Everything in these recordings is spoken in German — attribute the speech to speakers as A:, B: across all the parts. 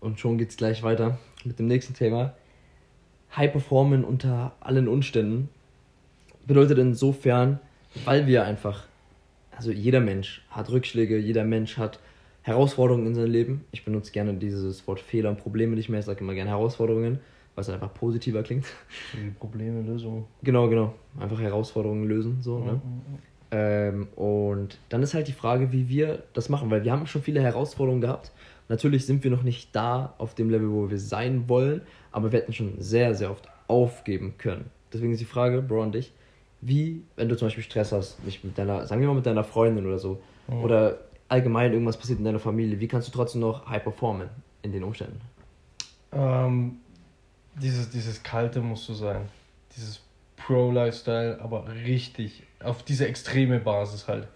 A: und schon geht's gleich weiter mit dem nächsten Thema. High Performen unter allen Umständen bedeutet insofern, weil wir einfach, also jeder Mensch hat Rückschläge, jeder Mensch hat Herausforderungen in seinem Leben. Ich benutze gerne dieses Wort Fehler und Probleme nicht mehr, ich sage immer gerne Herausforderungen, weil es einfach positiver klingt.
B: Probleme, Lösungen.
A: Genau, genau. Einfach Herausforderungen lösen, so, ne? Mhm. Ähm, und dann ist halt die Frage, wie wir das machen, weil wir haben schon viele Herausforderungen gehabt. Natürlich sind wir noch nicht da auf dem Level, wo wir sein wollen, aber wir hätten schon sehr, sehr oft aufgeben können. Deswegen ist die Frage, Bro, an dich, wie, wenn du zum Beispiel Stress hast, nicht mit deiner, sagen wir mal mit deiner Freundin oder so, mhm. oder allgemein irgendwas passiert in deiner Familie, wie kannst du trotzdem noch high performen in den Umständen?
B: Ähm, dieses, dieses Kalte musst du sein. Dieses Pro-Lifestyle, aber richtig auf diese extreme Basis halt.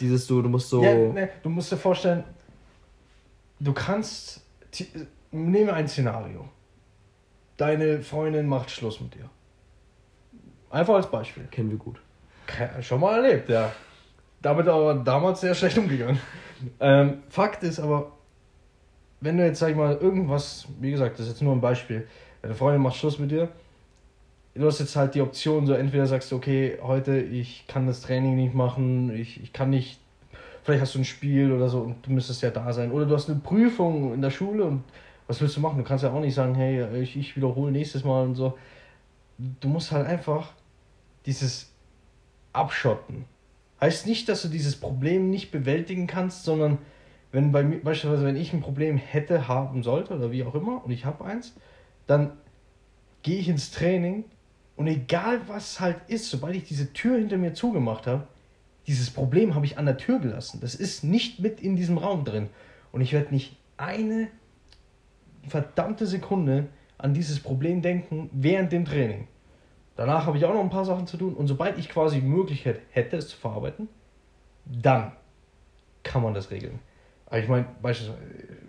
A: Dieses du, du musst so.
B: Ja, ne, du musst dir vorstellen, du kannst. Nehme ein Szenario. Deine Freundin macht Schluss mit dir. Einfach als Beispiel.
A: Kennen wir gut.
B: Schon mal erlebt, ja. Damit aber damals sehr schlecht umgegangen. Ähm, Fakt ist aber, wenn du jetzt, sag ich mal, irgendwas, wie gesagt, das ist jetzt nur ein Beispiel, deine Freundin macht Schluss mit dir du hast jetzt halt die Option, so entweder sagst du, okay, heute ich kann das Training nicht machen, ich, ich kann nicht, vielleicht hast du ein Spiel oder so und du müsstest ja da sein. Oder du hast eine Prüfung in der Schule und was willst du machen? Du kannst ja auch nicht sagen, hey, ich, ich wiederhole nächstes Mal und so. Du musst halt einfach dieses Abschotten. Heißt nicht, dass du dieses Problem nicht bewältigen kannst, sondern wenn bei mir, beispielsweise, wenn ich ein Problem hätte, haben sollte oder wie auch immer und ich habe eins, dann gehe ich ins Training und egal was halt ist, sobald ich diese Tür hinter mir zugemacht habe, dieses Problem habe ich an der Tür gelassen. Das ist nicht mit in diesem Raum drin. Und ich werde nicht eine verdammte Sekunde an dieses Problem denken während dem Training. Danach habe ich auch noch ein paar Sachen zu tun. Und sobald ich quasi die Möglichkeit hätte, es zu verarbeiten, dann kann man das regeln. Aber ich meine, beispielsweise,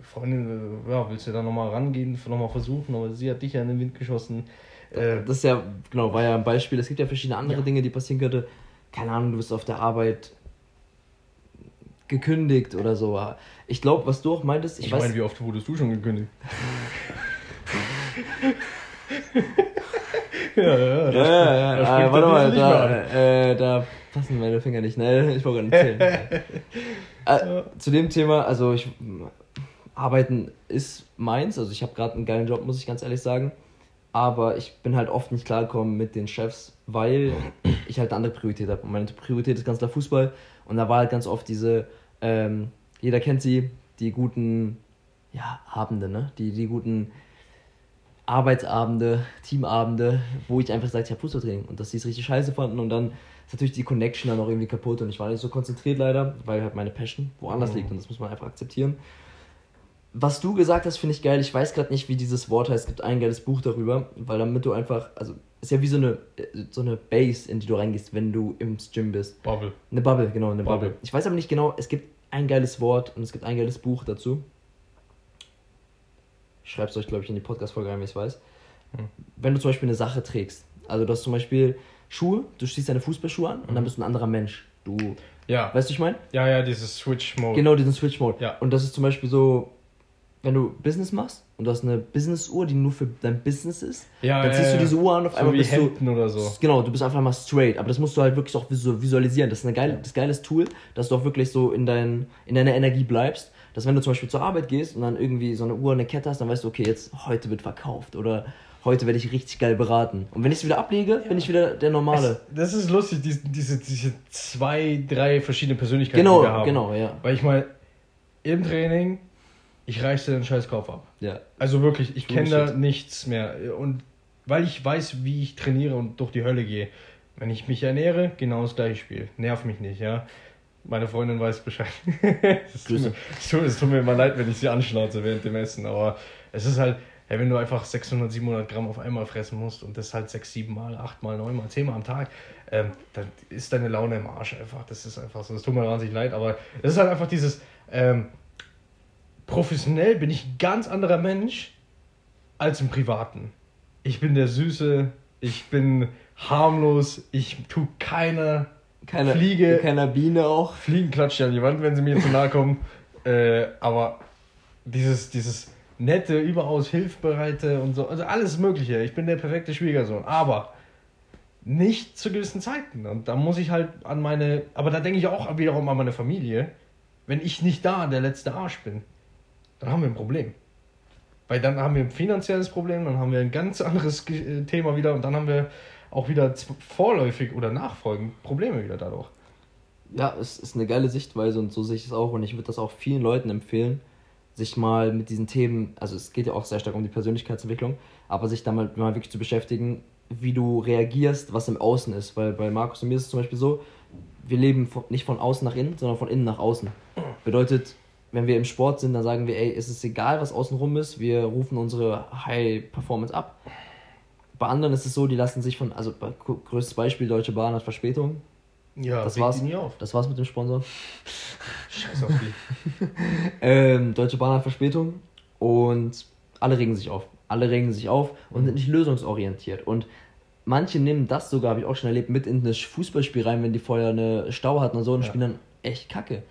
B: Freundin, ja, willst du da nochmal rangehen, nochmal versuchen, aber sie hat dich ja in den Wind geschossen
A: äh, das ist ja, genau, war ja ein Beispiel. Es gibt ja verschiedene andere ja. Dinge, die passieren könnte. Keine Ahnung, du bist auf der Arbeit gekündigt oder so. Ich glaube, was du auch meintest,
B: ich, ich meine, wie oft wurdest du schon gekündigt?
A: ja, ja, ja. ja, ja. Ah, warte mal, da, äh, da passen meine Finger nicht. Ne, ich wollte gar nicht zählen. äh, zu dem Thema, also ich arbeiten ist meins. Also ich habe gerade einen geilen Job, muss ich ganz ehrlich sagen aber ich bin halt oft nicht klargekommen mit den Chefs, weil ich halt eine andere Priorität habe. Und meine Priorität ist ganz klar Fußball. Und da war halt ganz oft diese, ähm, jeder kennt sie, die guten, ja, Abende, ne? Die, die guten Arbeitsabende, Teamabende, wo ich einfach sage, ich habe Fußballtraining und dass die es richtig scheiße fanden und dann ist natürlich die Connection dann auch irgendwie kaputt und ich war nicht so konzentriert leider, weil halt meine Passion woanders mhm. liegt und das muss man einfach akzeptieren was du gesagt hast, finde ich geil. Ich weiß gerade nicht, wie dieses Wort heißt. Es gibt ein geiles Buch darüber, weil damit du einfach, also ist ja wie so eine so eine Base, in die du reingehst, wenn du im Gym bist. Bubble. Eine Bubble, genau, eine Bubble. Bubble. Ich weiß aber nicht genau, es gibt ein geiles Wort und es gibt ein geiles Buch dazu. Ich schreibe es euch, glaube ich, in die Podcast-Folge rein, wie ich es weiß. Hm. Wenn du zum Beispiel eine Sache trägst, also du hast zum Beispiel Schuhe, du ziehst deine Fußballschuhe an und dann hm. bist du ein anderer Mensch. Du, ja. Weißt du, ich meine?
B: Ja, ja, dieses Switch-Mode.
A: Genau, diesen Switch-Mode. Ja. Und das ist zum Beispiel so, wenn du Business machst und du hast eine Business-Uhr, die nur für dein Business ist, ja, dann ja, ziehst du diese Uhr an auf so einmal wie bist Hemden du, oder so. Genau, du bist einfach mal straight. Aber das musst du halt wirklich auch visualisieren. Das ist ein geil, das geiles Tool, dass du auch wirklich so in, dein, in deiner Energie bleibst. Dass wenn du zum Beispiel zur Arbeit gehst und dann irgendwie so eine Uhr, eine Kette hast, dann weißt du, okay, jetzt heute wird verkauft oder heute werde ich richtig geil beraten. Und wenn ich es wieder ablege, ja. bin ich wieder der Normale.
B: Es, das ist lustig, diese, diese, diese zwei, drei verschiedene Persönlichkeiten, genau, die wir haben. Genau, ja. Weil ich mal im Training ich reiße den scheiß Kopf ab. Ja. Also wirklich, ich kenne da nichts mehr. Und weil ich weiß, wie ich trainiere und durch die Hölle gehe. Wenn ich mich ernähre, genau das gleiche Spiel. Nerv mich nicht, ja. Meine Freundin weiß Bescheid. es, tut mir, es, tut, es tut mir immer leid, wenn ich sie anschnauze während dem Essen. Aber es ist halt, hey, wenn du einfach 600, 700 Gramm auf einmal fressen musst und das halt 6, 7 Mal, 8 Mal, 9 Mal, 10 Mal am Tag, ähm, dann ist deine Laune im Arsch einfach. Das ist einfach so. Es tut mir wahnsinnig leid, aber es ist halt einfach dieses, ähm, professionell bin ich ein ganz anderer Mensch als im Privaten. Ich bin der Süße, ich bin harmlos, ich tue keine, keine Fliege.
A: Keiner Biene auch.
B: Fliegen klatschen an die Wand, wenn sie mir zu nahe kommen. äh, aber dieses, dieses nette, überaus hilfbereite und so. Also alles Mögliche. Ich bin der perfekte Schwiegersohn. Aber nicht zu gewissen Zeiten. Und da muss ich halt an meine. Aber da denke ich auch wiederum an meine Familie. Wenn ich nicht da der letzte Arsch bin, dann haben wir ein Problem. Weil dann haben wir ein finanzielles Problem, dann haben wir ein ganz anderes äh, Thema wieder und dann haben wir auch wieder vorläufig oder nachfolgend Probleme wieder dadurch.
A: Ja, es ist eine geile Sichtweise und so sehe ich es auch und ich würde das auch vielen Leuten empfehlen, sich mal mit diesen Themen, also es geht ja auch sehr stark um die Persönlichkeitsentwicklung, aber sich damit mal wirklich zu beschäftigen, wie du reagierst, was im Außen ist. Weil bei Markus und mir ist es zum Beispiel so, wir leben von, nicht von außen nach innen, sondern von innen nach außen. Bedeutet, wenn wir im Sport sind, dann sagen wir, ey, es ist egal, was außenrum ist, wir rufen unsere High Performance ab. Bei anderen ist es so, die lassen sich von, also größtes Beispiel, Deutsche Bahn hat Verspätung. Ja, das war's. Nie auf. Das war's mit dem Sponsor. Scheiß auf die. ähm, Deutsche Bahn hat Verspätung und alle regen sich auf. Alle regen sich auf und sind nicht lösungsorientiert. Und manche nehmen das sogar, habe ich auch schon erlebt, mit in das Fußballspiel rein, wenn die vorher eine Stau hatten und so und ja. spielen dann echt kacke.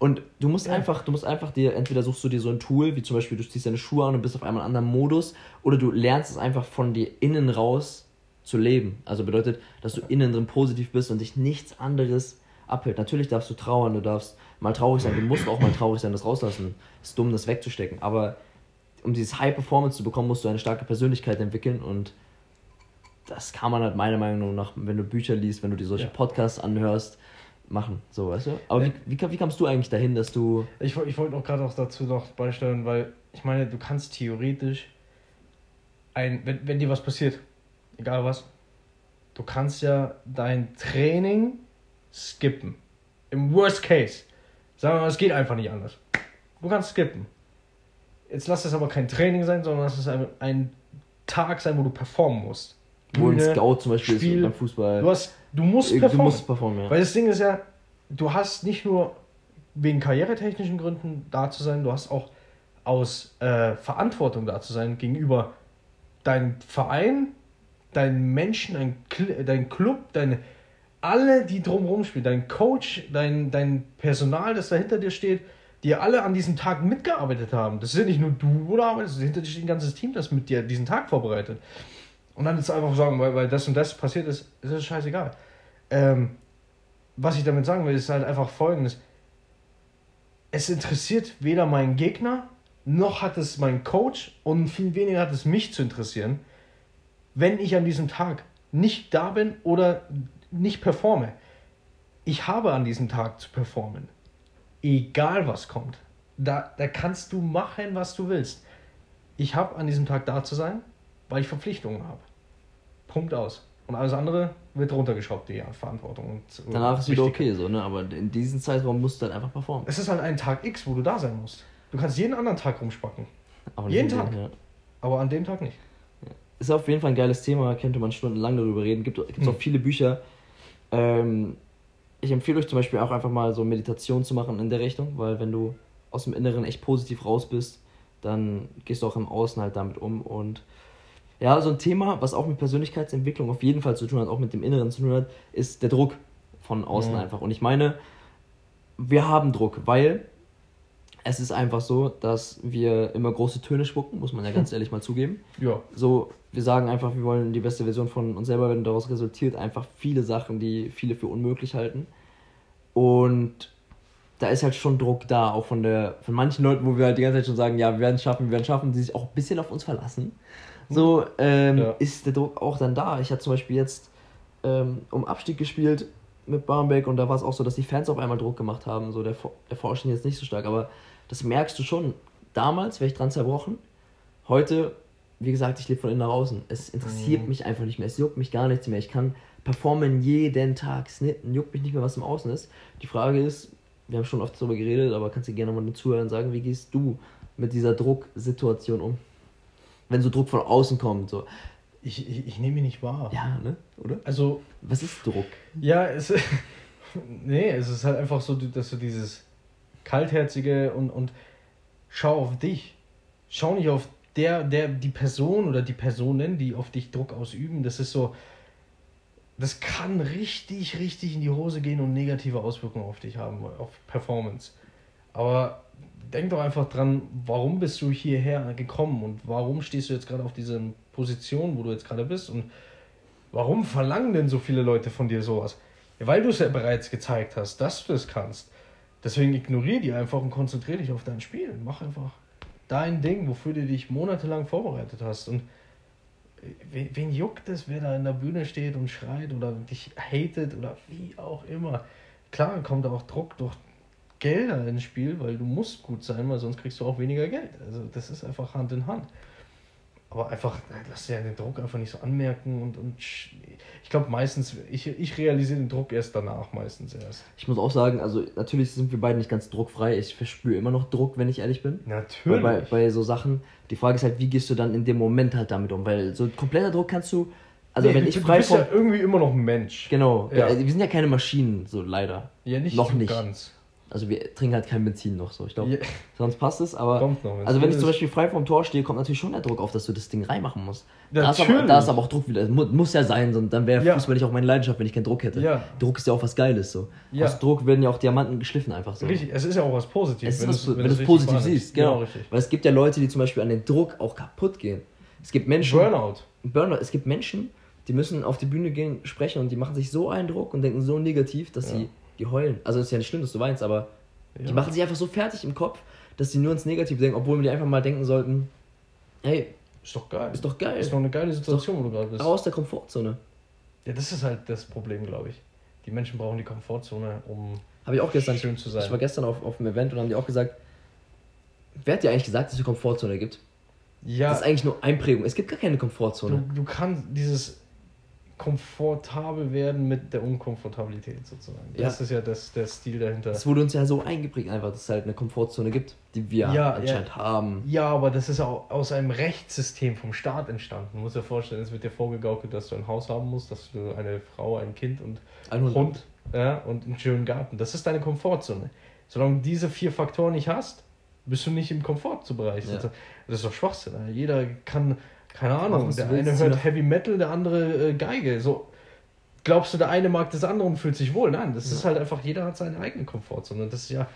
A: Und du musst ja. einfach, du musst einfach dir, entweder suchst du dir so ein Tool, wie zum Beispiel du ziehst deine Schuhe an und bist auf einmal in einem anderen Modus, oder du lernst es einfach von dir innen raus zu leben. Also bedeutet, dass du innen drin positiv bist und dich nichts anderes abhält. Natürlich darfst du trauern, du darfst mal traurig sein, du musst auch mal traurig sein, das rauslassen. Ist dumm, das wegzustecken. Aber um dieses High Performance zu bekommen, musst du eine starke Persönlichkeit entwickeln und das kann man halt meiner Meinung nach, wenn du Bücher liest, wenn du dir solche ja. Podcasts anhörst, machen, so, weißt du? Aber wie, wie, wie kamst du eigentlich dahin, dass du...
B: Ich, ich wollte auch gerade auch dazu noch beisteuern, weil ich meine, du kannst theoretisch ein, wenn, wenn dir was passiert, egal was, du kannst ja dein Training skippen. Im Worst Case. Sagen wir mal, es geht einfach nicht anders. Du kannst skippen. Jetzt lass es aber kein Training sein, sondern lass es ein, ein Tag sein, wo du performen musst. Wo ein Scout zum Beispiel Spiel, ist beim Fußball. Du, hast, du musst performen. Du musst performen ja. Weil das Ding ist ja, du hast nicht nur wegen karrieretechnischen Gründen da zu sein, du hast auch aus äh, Verantwortung da zu sein gegenüber deinem Verein, deinen Menschen, dein, dein Club, deine, alle, die drumherum spielen, dein Coach, dein, dein Personal, das da hinter dir steht, die alle an diesem Tag mitgearbeitet haben. Das ist ja nicht nur du, oder arbeitest, hinter dir steht ein ganzes Team, das mit dir diesen Tag vorbereitet. Und dann jetzt einfach sagen, weil, weil das und das passiert ist, ist es scheißegal. Ähm, was ich damit sagen will, ist halt einfach folgendes. Es interessiert weder meinen Gegner, noch hat es meinen Coach und viel weniger hat es mich zu interessieren, wenn ich an diesem Tag nicht da bin oder nicht performe. Ich habe an diesem Tag zu performen. Egal was kommt. Da, da kannst du machen, was du willst. Ich habe an diesem Tag da zu sein, weil ich Verpflichtungen habe. Punkt aus. Und alles andere wird runtergeschraubt, die Verantwortung. Und
A: Danach ist wieder okay so, ne? Aber in diesem Zeitraum musst du halt einfach performen.
B: Es ist halt ein Tag X, wo du da sein musst. Du kannst jeden anderen Tag rumspacken. Aber jeden Tag. ja. Aber an dem Tag nicht.
A: Ist auf jeden Fall ein geiles Thema, könnte man stundenlang darüber reden. Gibt es hm. auch viele Bücher. Ähm, ich empfehle euch zum Beispiel auch einfach mal so Meditation zu machen in der Richtung, weil wenn du aus dem Inneren echt positiv raus bist, dann gehst du auch im Außen halt damit um und ja, so ein Thema, was auch mit Persönlichkeitsentwicklung auf jeden Fall zu tun hat, auch mit dem Inneren zu tun hat, ist der Druck von außen ja. einfach. Und ich meine, wir haben Druck, weil es ist einfach so, dass wir immer große Töne spucken, muss man ja ganz ehrlich mal zugeben. Ja. So, wir sagen einfach, wir wollen die beste Version von uns selber werden. Daraus resultiert einfach viele Sachen, die viele für unmöglich halten. Und da ist halt schon Druck da, auch von der, von manchen Leuten, wo wir halt die ganze Zeit schon sagen, ja, wir werden es schaffen, wir werden es schaffen, die sich auch ein bisschen auf uns verlassen so ähm, ja. ist der Druck auch dann da. Ich hatte zum Beispiel jetzt ähm, um Abstieg gespielt mit Barmbek und da war es auch so, dass die Fans auf einmal Druck gemacht haben. So der, der Forschen jetzt nicht so stark, aber das merkst du schon. Damals wäre ich dran zerbrochen. Heute, wie gesagt, ich lebe von innen nach außen. Es interessiert mhm. mich einfach nicht mehr. Es juckt mich gar nichts mehr. Ich kann performen jeden Tag. Es juckt mich nicht mehr, was im Außen ist. Die Frage ist, wir haben schon oft darüber geredet, aber kannst du gerne mal den Zuhörern sagen, wie gehst du mit dieser Drucksituation um? Wenn so Druck von außen kommt. So.
B: Ich, ich, ich nehme ihn nicht wahr.
A: Ja, ne? Oder?
B: Also.
A: Was ist Druck?
B: Ja, es. nee, es ist halt einfach so, dass du dieses kaltherzige und, und schau auf dich. Schau nicht auf der, der, die Person oder die Personen, die auf dich Druck ausüben. Das ist so. Das kann richtig, richtig in die Hose gehen und negative Auswirkungen auf dich haben, auf Performance. Aber denk doch einfach dran, warum bist du hierher gekommen und warum stehst du jetzt gerade auf dieser Position, wo du jetzt gerade bist und warum verlangen denn so viele Leute von dir sowas? Ja, weil du es ja bereits gezeigt hast, dass du es kannst. Deswegen ignoriere die einfach und konzentriere dich auf dein Spiel. Mach einfach dein Ding, wofür du dich monatelang vorbereitet hast. Und wen, wen juckt es, wer da in der Bühne steht und schreit oder dich hatet oder wie auch immer. Klar kommt auch Druck durch Gelder ins Spiel, weil du musst gut sein, weil sonst kriegst du auch weniger Geld. Also das ist einfach Hand in Hand. Aber einfach, lass dir den Druck einfach nicht so anmerken und, und ich glaube meistens, ich, ich realisiere den Druck erst danach meistens erst.
A: Ich muss auch sagen, also natürlich sind wir beide nicht ganz druckfrei. Ich verspüre immer noch Druck, wenn ich ehrlich bin. Natürlich. Weil bei, bei so Sachen, die Frage ist halt, wie gehst du dann in dem Moment halt damit um? Weil so kompletter Druck kannst du, also nee, wenn ich frei
B: du bist ja irgendwie immer noch ein Mensch.
A: Genau. Ja. Wir sind ja keine Maschinen, so leider. Ja, nicht noch nicht. ganz. Also wir trinken halt kein Benzin noch so. Ich glaube, yeah. sonst passt es, aber. Kommt noch, also wenn ich zum Beispiel frei vom Tor stehe, kommt natürlich schon der Druck auf, dass du das Ding reinmachen musst. Da ist, aber, da ist aber auch Druck wieder. Muss, muss ja sein, sonst dann wäre ja. Fußball nicht auch meine Leidenschaft, wenn ich keinen Druck hätte. Ja. Druck ist ja auch was Geiles so. Ja. Aus Druck werden ja auch Diamanten geschliffen einfach so.
B: Richtig, es ist ja auch was Positives.
A: Es ist was, wenn, wenn du es positiv siehst, genau. genau Weil es gibt ja Leute, die zum Beispiel an den Druck auch kaputt gehen. Es gibt Menschen. Burnout. Burnout. Es gibt Menschen, die müssen auf die Bühne gehen, sprechen und die machen sich so einen Druck und denken so negativ, dass sie die heulen. Also es ist ja nicht schlimm, dass du weinst, aber ja. Die machen sich einfach so fertig im Kopf, dass sie nur ins Negative denken, obwohl wir die einfach mal denken sollten, hey,
B: ist doch geil.
A: Ist doch geil.
B: Ist doch eine geile Situation, wo du gerade bist.
A: Aus der Komfortzone.
B: Ja, das ist halt das Problem, glaube ich. Die Menschen brauchen die Komfortzone, um
A: Habe ich auch gestern, schön zu sein. Ich war gestern auf, auf einem Event und haben die auch gesagt, wer hat dir eigentlich gesagt, dass es eine Komfortzone gibt? Ja. Das ist eigentlich nur Einprägung. Es gibt gar keine Komfortzone.
B: Du, du kannst dieses komfortabel werden mit der Unkomfortabilität sozusagen. Das ja. ist ja das, der Stil dahinter.
A: Das wurde uns ja so eingeprägt einfach, dass es halt eine Komfortzone gibt, die wir ja, anscheinend
B: ja. haben. Ja, aber das ist auch aus einem Rechtssystem vom Staat entstanden. Du musst dir vorstellen, es wird dir vorgegaukelt, dass du ein Haus haben musst, dass du eine Frau, ein Kind und ein Hund, Hund ja, und einen schönen Garten. Das ist deine Komfortzone. Solange du diese vier Faktoren nicht hast, bist du nicht im Komfortbereich. Ja. Das ist doch Schwachsinn. Jeder kann keine Ahnung, der eine hört Heavy Metal, der andere äh, Geige. So, glaubst du, der eine mag das andere und fühlt sich wohl? Nein, das ja. ist halt einfach, jeder hat seine eigene Komfortzone. Das ist ja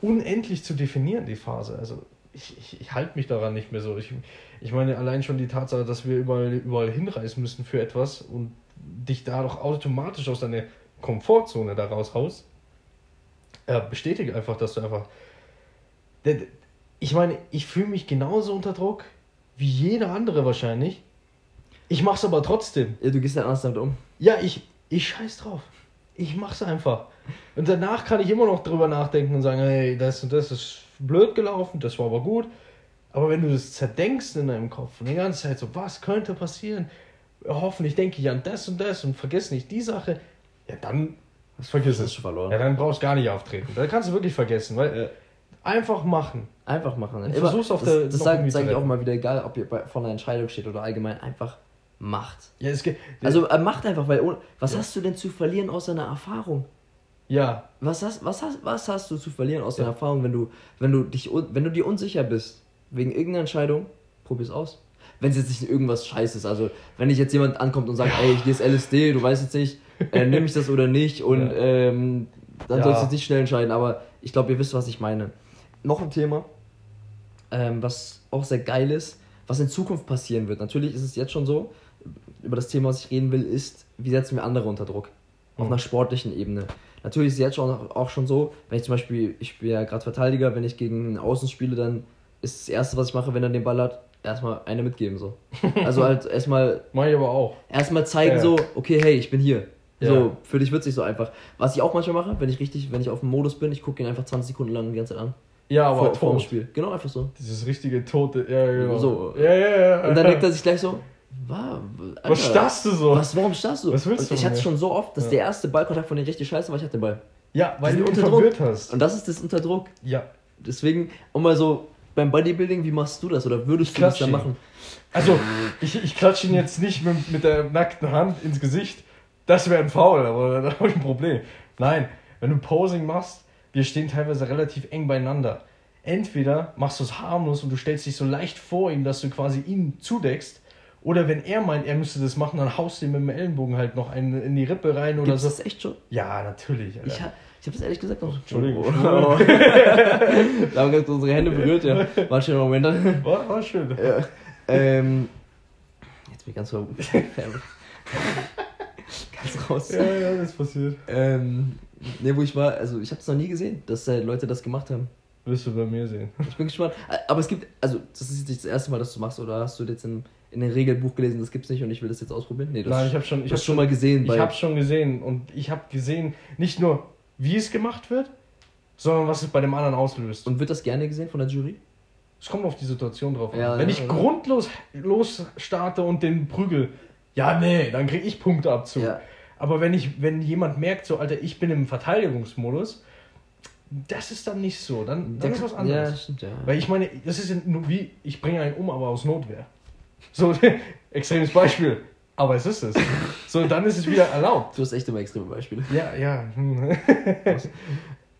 B: unendlich zu definieren, die Phase. Also ich, ich, ich halte mich daran nicht mehr so. Ich, ich meine, allein schon die Tatsache, dass wir überall, überall hinreisen müssen für etwas und dich da doch automatisch aus deiner Komfortzone daraus haust, äh, bestätigt einfach, dass du einfach. Ich meine, ich fühle mich genauso unter Druck wie jeder andere wahrscheinlich. Ich mach's aber trotzdem.
A: Ja, du gehst dann anders damit um.
B: Ja, ich, ich scheiß drauf. Ich mach's einfach. Und danach kann ich immer noch drüber nachdenken und sagen, hey, das und das ist blöd gelaufen, das war aber gut. Aber wenn du das zerdenkst in deinem Kopf und die ganze Zeit so, was könnte passieren? Hoffentlich denke ich an das und das und vergiss nicht die Sache. Ja, dann vergiss es. Verloren. Ja, dann brauchst du gar nicht auftreten. Da kannst du wirklich vergessen, weil ja. Einfach machen.
A: Einfach machen. Und versuch's auf das, der. Das sage sag ich auch mal wieder, egal ob ihr vor einer Entscheidung steht oder allgemein, einfach macht. Ja, es geht. Also äh, macht einfach, weil was ja. hast du denn zu verlieren aus deiner Erfahrung? Ja. Was hast, was hast, was hast du zu verlieren aus ja. deiner Erfahrung, wenn du, wenn du dich, wenn du dir unsicher bist wegen irgendeiner Entscheidung, probier's aus. Wenn es jetzt nicht irgendwas Scheiße ist, also wenn dich jetzt jemand ankommt und sagt, ja. ey, ich gehe LSD, du weißt jetzt nicht, äh, nehme ich das oder nicht und ähm, dann sollst du nicht schnell entscheiden, aber ich glaube, ihr wisst, was ich meine noch ein Thema, ähm, was auch sehr geil ist, was in Zukunft passieren wird. Natürlich ist es jetzt schon so, über das Thema, was ich reden will, ist, wie setzen wir andere unter Druck? Auf mhm. einer sportlichen Ebene. Natürlich ist es jetzt schon auch schon so, wenn ich zum Beispiel, ich bin ja gerade Verteidiger, wenn ich gegen einen Außen spiele, dann ist das Erste, was ich mache, wenn er den Ball hat, erstmal eine mitgeben. so. Also halt erstmal.
B: Mach ich aber auch.
A: Erstmal zeigen, ja. so, okay, hey, ich bin hier. Ja. So, für dich wird es nicht so einfach. Was ich auch manchmal mache, wenn ich richtig, wenn ich auf dem Modus bin, ich gucke ihn einfach 20 Sekunden lang die ganze Zeit an. Ja, aber vor, vor dem Spiel. Genau, einfach so.
B: Dieses richtige tote. Ja, genau.
A: So. Ja, ja, ja. Und dann denkt er sich gleich so, Alter, was starrst du so? Was, warum starrst du? Was willst du? Ich hatte schon so oft, dass ja. der erste Ballkontakt von denen richtig scheiße war, ich hatte den Ball. Ja, weil du ihn verwirrt hast. Und das ist das Unterdruck. Ja. Deswegen, um mal so beim Bodybuilding, wie machst du das? Oder würdest du das dann machen?
B: Also, ich, ich klatsche ihn jetzt nicht mit, mit der nackten Hand ins Gesicht. Das wäre ein Foul, aber da habe ich ein Problem. Nein, wenn du Posing machst, wir stehen teilweise relativ eng beieinander. Entweder machst du es harmlos und du stellst dich so leicht vor ihm, dass du quasi ihn zudeckst, oder wenn er meint, er müsste das machen, dann haust du ihm mit dem Ellenbogen halt noch einen in die Rippe rein oder Gibt's so. Das echt schon? Ja, natürlich.
A: Ich, ha Ich habe das ehrlich gesagt noch. Entschuldigung. Oh. da haben wir unsere Hände berührt, ja. War ein schöner Moment dann.
B: War, war schön.
A: Ja. Ähm, jetzt bin ich ganz, ver ganz raus.
B: Ja, ja, das passiert.
A: Ähm, ne, wo ich war, also ich habe es noch nie gesehen, dass äh, Leute das gemacht haben.
B: Wirst du bei mir sehen.
A: Ich bin gespannt. Aber es gibt, also das ist jetzt nicht das erste Mal, dass du machst, oder hast du jetzt in, in dem Regelbuch gelesen, das gibt's nicht und ich will das jetzt ausprobieren? Nee, das
B: Nein, ich habe schon, ich hab
A: schon mal gesehen.
B: Ich habe schon gesehen und ich habe gesehen, nicht nur wie es gemacht wird, sondern was es bei dem anderen auslöst.
A: Und wird das gerne gesehen von der Jury?
B: Es kommt auf die Situation drauf an.
A: Ja,
B: Wenn
A: ja,
B: ich
A: ja.
B: grundlos los starte und den prügel, ja, nee, dann kriege ich Punkteabzug.
A: Ja.
B: Aber wenn ich, wenn jemand merkt, so, Alter, ich bin im Verteidigungsmodus, das ist dann nicht so. Dann, dann ist was
A: Ja,
B: anderes.
A: stimmt, ja.
B: Weil ich meine, das ist ja nur wie, ich bringe einen um, aber aus Notwehr. So, extremes Beispiel. Aber es ist es. So, dann ist es wieder erlaubt.
A: Du hast echt immer extreme Beispiele.
B: Ja, ja.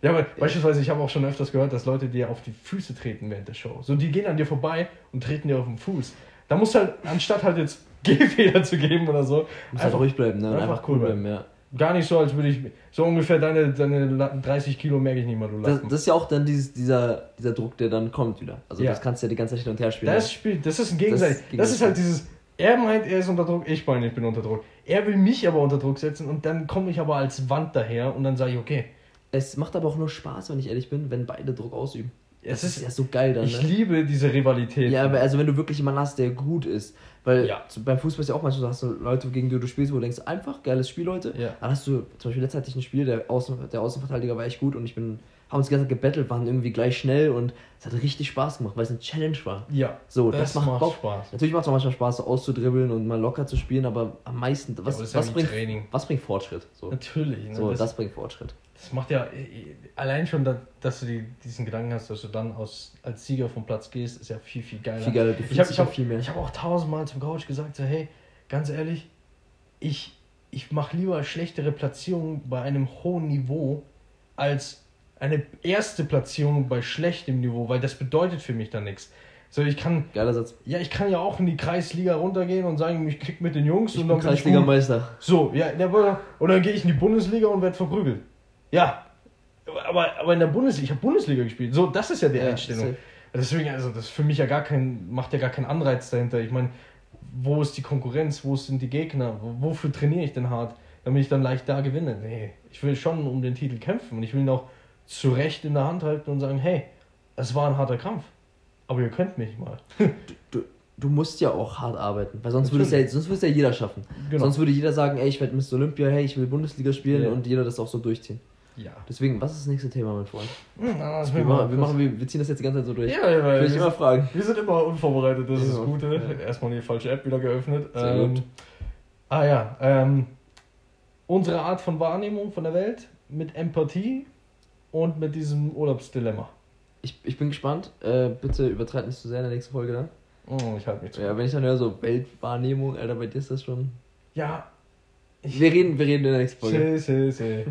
B: ja, aber beispielsweise, ich habe auch schon öfters gehört, dass Leute dir auf die Füße treten während der Show. So, die gehen an dir vorbei und treten dir auf den Fuß. Da musst du halt, anstatt halt jetzt Gehfehler zu geben oder so,
A: Muss halt ruhig bleiben, ne?
B: Einfach
A: einfach cool
B: cool
A: bleiben, ja.
B: gar nicht so, als würde ich, so ungefähr deine, deine La- 30 Kilo merke ich nicht mal, du
A: Das, das ist ja auch dann dieses, dieser, dieser Druck, der dann kommt wieder. Also
B: Ja.
A: das kannst du ja die ganze Zeit hin und her spielen.
B: Das spielt, das ist ein Gegenseitig.
A: Das
B: Das,
A: ist
B: ist halt dieses, er meint, er ist unter Druck, ich meine, ich bin unter Druck. Er will mich aber unter Druck setzen und dann komme ich aber als Wand daher und dann sage ich, okay,
A: Es macht aber auch nur Spaß, wenn ich ehrlich bin, wenn beide Druck ausüben.
B: es
A: Das ist
B: ist,
A: ja so geil dann,
B: ich
A: ne?
B: liebe diese Rivalität.
A: Ja, aber also wenn du wirklich jemanden hast, der gut ist. Weil
B: Ja.
A: beim Fußball ist ja auch manchmal so, hast du Leute, gegen die du spielst, wo du denkst, einfach, geiles Spiel, Leute.
B: Ja.
A: Dann hast du, zum Beispiel letztes hatte ich ein Spiel, der, Außen, der Außenverteidiger war echt gut und ich bin, haben uns die ganze Zeit gebettelt, waren irgendwie gleich schnell und es hat richtig Spaß gemacht, weil es eine Challenge war.
B: Ja,
A: So, das, macht, Bock.
B: Spaß.
A: Natürlich macht es auch manchmal Spaß, so auszudribbeln und mal locker zu spielen, aber am meisten, was,
B: das ja
A: was, bringt,
B: Training.
A: was bringt Fortschritt? So,
B: Natürlich. Ne?
A: so
B: das,
A: das, bringt Fortschritt.
B: Das macht ja äh, allein schon, da, dass du die, diesen Gedanken hast, dass du dann aus, als Sieger vom Platz gehst, ist ja viel, viel geiler.
A: Viel geiler,
B: Ich habe hab,
A: auch viel mehr.
B: ich hab auch tausendmal zum Coach gesagt, so, hey, ganz ehrlich, ich, ich mache lieber schlechtere Platzierungen bei einem hohen Niveau als eine erste Platzierung bei schlechtem Niveau, weil das bedeutet für mich dann nichts. So, ich kann,
A: Geiler Satz.
B: ja, ich kann ja auch in die Kreisliga runtergehen und sagen, ich kick mit den Jungs
A: Ich
B: und dann bin.
A: Kreisligameister.
B: So, ja, der, und dann gehe ich in die Bundesliga und werde verprügelt. Ja, aber, aber in der Bundesliga, ich habe Bundesliga gespielt. So, das ist ja die
A: Ja,
B: Einstellung. Deswegen, also das für mich ja gar kein, macht ja gar keinen Anreiz dahinter. Ich meine, wo ist die Konkurrenz, wo sind die Gegner, Wo- wofür trainiere ich denn hart, damit ich dann leicht da gewinne? Nee, ich will schon um den Titel kämpfen und ich will ihn auch zu Recht in der Hand halten und sagen, hey, es war ein harter Kampf, aber ihr könnt mich mal.
A: Du, du musst ja auch hart arbeiten, weil sonst würde es ja,
B: Natürlich.
A: sonst würde es ja jeder schaffen.
B: Genau.
A: Sonst würde jeder sagen, ey, ich werde Mr. Olympia, hey, ich will Bundesliga spielen
B: Ja.
A: und jeder das auch so durchziehen.
B: Ja.
A: Deswegen, was ist das nächste Thema, mein Freund?
B: Hm, na, das
A: Wir, machen, wir, machen, wir, wir ziehen das jetzt die ganze Zeit so durch.
B: Ja, ja,
A: Will ich
B: wir,
A: immer fragen.
B: wir sind immer unvorbereitet, das ist das
A: Ja.
B: Gute.
A: Ja.
B: Erstmal die falsche App wieder geöffnet.
A: Sehr
B: ähm,
A: gut.
B: Ah ja, ähm, unsere Art von Wahrnehmung von der Welt mit Empathie und mit diesem Urlaubsdilemma.
A: Ich, ich bin gespannt. Äh, bitte übertreib nicht zu sehr in der nächsten Folge dann.
B: Oh, ich halte mich zu.
A: Ja, wenn ich dann höre, so Weltwahrnehmung, Alter, bei dir ist das schon.
B: Ja, ich,
A: Wir reden, wir reden in der nächsten Folge.
B: seh, seh, seh.